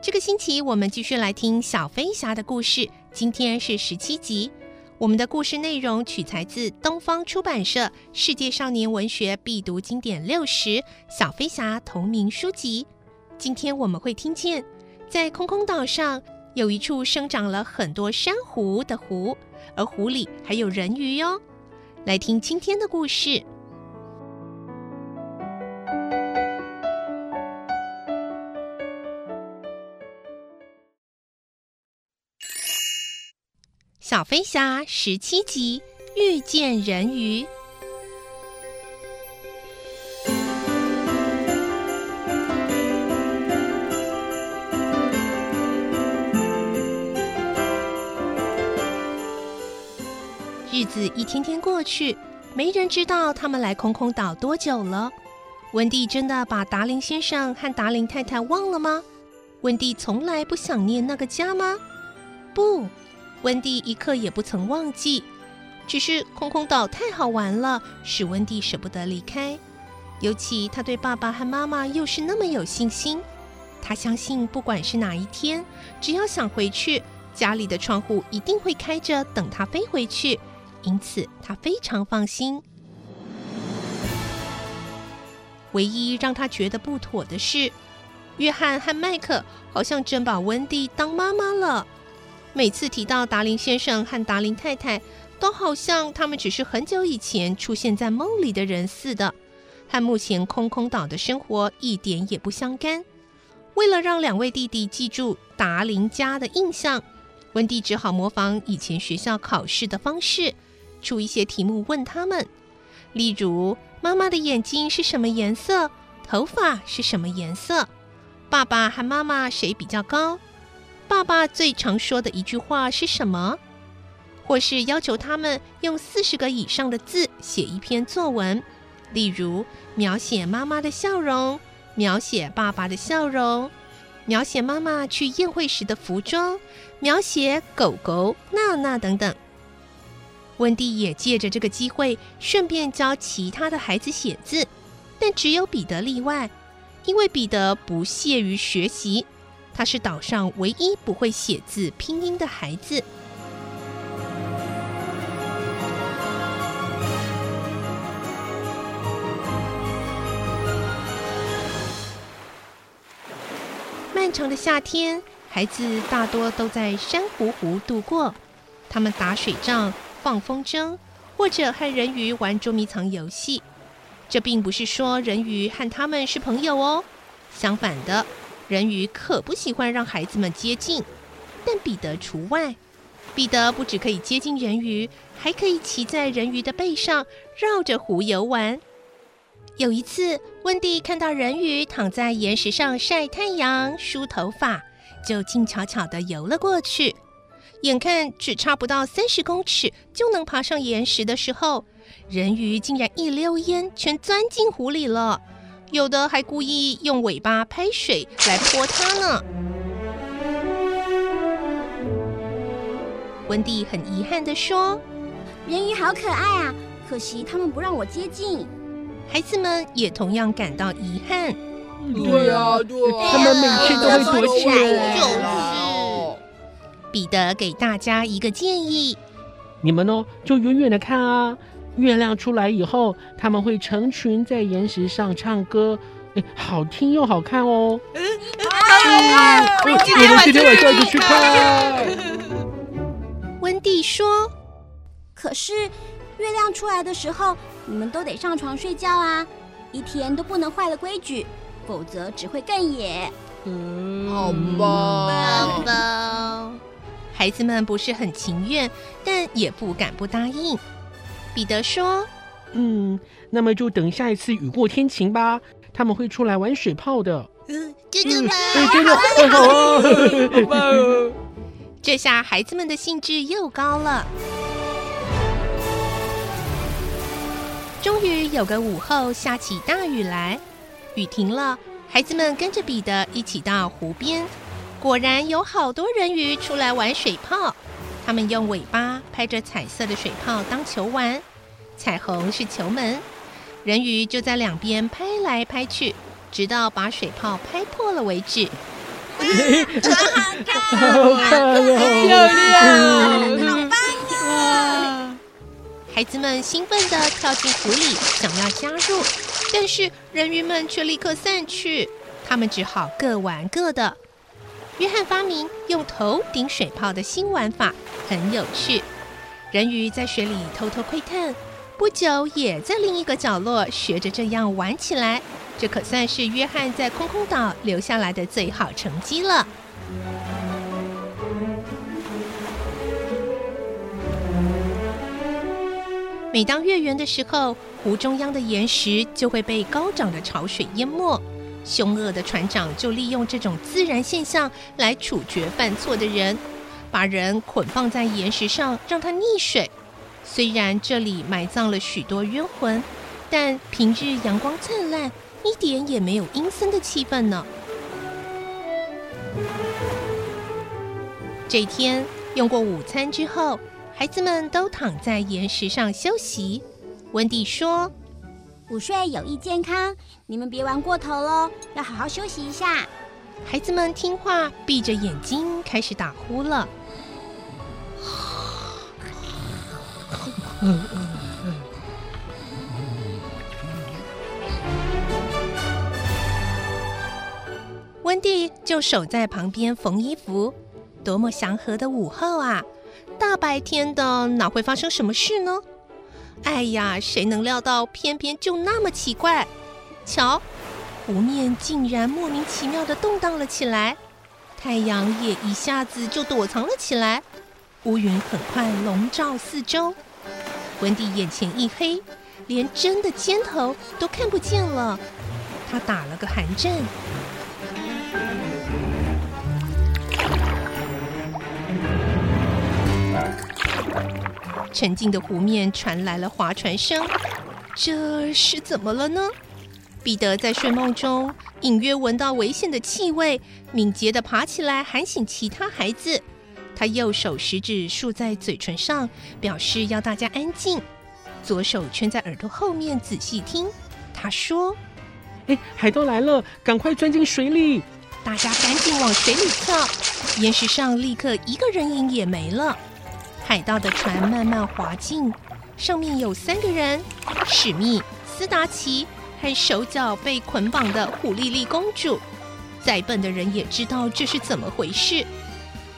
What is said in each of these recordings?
这个星期我们继续来听小飞侠的故事，今天是十七集。我们的故事内容取材自东方出版社《世界少年文学必读经典六十》小飞侠同名书籍。今天我们会听见，在空空岛上有一处生长了很多珊瑚的湖，而湖里还有人鱼哟。来听今天的故事。小飞侠十七集遇见人鱼。日子一天天过去，没人知道他们来空空岛多久了。温蒂真的把达林先生和达林太太忘了吗？温蒂从来不想念那个家吗？不。温蒂一刻也不曾忘记，只是空空岛太好玩了，使温蒂舍不得离开。尤其他对爸爸和妈妈又是那么有信心，他相信不管是哪一天，只要想回去，家里的窗户一定会开着等他飞回去，因此他非常放心。唯一让他觉得不妥的是，约翰和麦克好像真把温蒂当妈妈了。每次提到达林先生和达林太太，都好像他们只是很久以前出现在梦里的人似的，和目前空空岛的生活一点也不相干。为了让两位弟弟记住达林家的印象，温蒂只好模仿以前学校考试的方式，出一些题目问他们，例如妈妈的眼睛是什么颜色，头发是什么颜色，爸爸和妈妈谁比较高？爸爸最常说的一句话是什么？或是要求他们用四十个以上的字写一篇作文，例如描写妈妈的笑容，描写爸爸的笑容，描写妈妈去宴会时的服装，描写狗狗娜娜等等。温蒂也借着这个机会，顺便教其他的孩子写字，但只有彼得例外，因为彼得不屑于学习。他是岛上唯一不会写字拼音的孩子。漫长的夏天，孩子大多都在珊瑚湖度过。他们打水仗、放风筝，或者和人鱼玩捉迷藏游戏。这并不是说人鱼和他们是朋友哦，相反的。人鱼可不喜欢让孩子们接近，但彼得除外。彼得不只可以接近人鱼，还可以骑在人鱼的背上，绕着湖游玩。有一次，温蒂看到人鱼躺在岩石上晒太阳、梳头发，就静悄悄地游了过去。眼看只差不到三十公尺就能爬上岩石的时候，人鱼竟然一溜烟全钻进湖里了。有的还故意用尾巴拍水来泼它呢。温蒂很遗憾地说：“人鱼好可爱啊，可惜他们不让我接近。”孩子们也同样感到遗憾。对啊，对啊，他们每次都会躲起来。就是。彼得给大家一个建议：你们呢，就远远的看啊。月亮出来以后，他们会成群在岩石上唱歌，哎，好听又好看哦。我们今天晚上就去看。温蒂说：“可是月亮出来的时候，你们都得上床睡觉啊，一天都不能坏了规矩，否则只会更野。”嗯，好吧，好吧。孩子们不是很情愿，但也不敢不答应。彼得说：“嗯，那么就等下一次雨过天晴吧，他们会出来玩水泡的。”嗯，真的吗？嗯，真的，太好啊！好棒哦！这下孩子们的兴致又高了。终于有个午后，下起大雨来。雨停了，孩子们跟着彼得一起到湖边。果然有好多人鱼出来玩水泡，他们用尾巴拍着彩色的水泡当球玩，彩虹是球门，人鱼就在两边拍来拍去，直到把水泡拍破了为止。好看好，漂亮，好棒啊！孩子们兴奋地跳进湖里，想要加入，但是人鱼们却立刻散去，他们只好各玩各的。约翰发明用头顶水泡的新玩法，很有趣。人鱼在水里偷偷窥探，不久也在另一个角落学着这样玩起来。这可算是约翰在空空岛留下来的最好成绩了。每当月圆的时候，湖中央的岩石就会被高涨的潮水淹没。凶恶的船长就利用这种自然现象来处决犯错的人，把人捆放在岩石上，让他溺水。虽然这里埋葬了许多冤魂，但平日阳光灿烂，一点也没有阴森的气氛呢。这天用过午餐之后，孩子们都躺在岩石上休息。温蒂说。午睡有益健康，你们别玩过头喽，要好好休息一下。孩子们听话，闭着眼睛开始打呼了。温蒂就守在旁边缝衣服。多么祥和的午后啊！大白天的，哪会发生什么事呢？哎呀，谁能料到，偏偏就那么奇怪！瞧，湖面竟然莫名其妙地动荡了起来，太阳也一下子就躲藏了起来，乌云很快笼罩四周。温蒂眼前一黑，连针的尖头都看不见了。他打了个寒战。沉静的湖面传来了划船声，这是怎么了呢？彼得在睡梦中隐约闻到危险的气味，敏捷地爬起来喊醒其他孩子。他右手食指竖在嘴唇上，表示要大家安静；左手圈在耳朵后面仔细听。他说：“哎，海盗来了，赶快钻进水里！”大家赶紧往水里跳，岩石上立刻一个人影也没了。海盗的船慢慢滑进，上面有三个人：史密、斯达奇和手脚被捆绑的虎莉莉公主。再笨的人也知道这是怎么回事。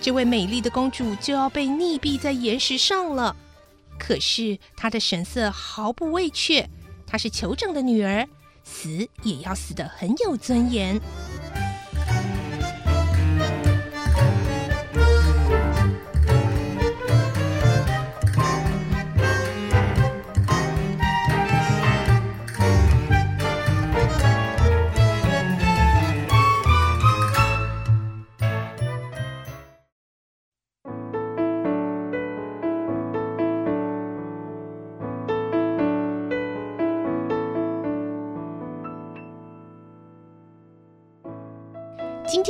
这位美丽的公主就要被溺毙在岩石上了。可是她的神色毫不畏怯，她是酋长的女儿，死也要死得很有尊严。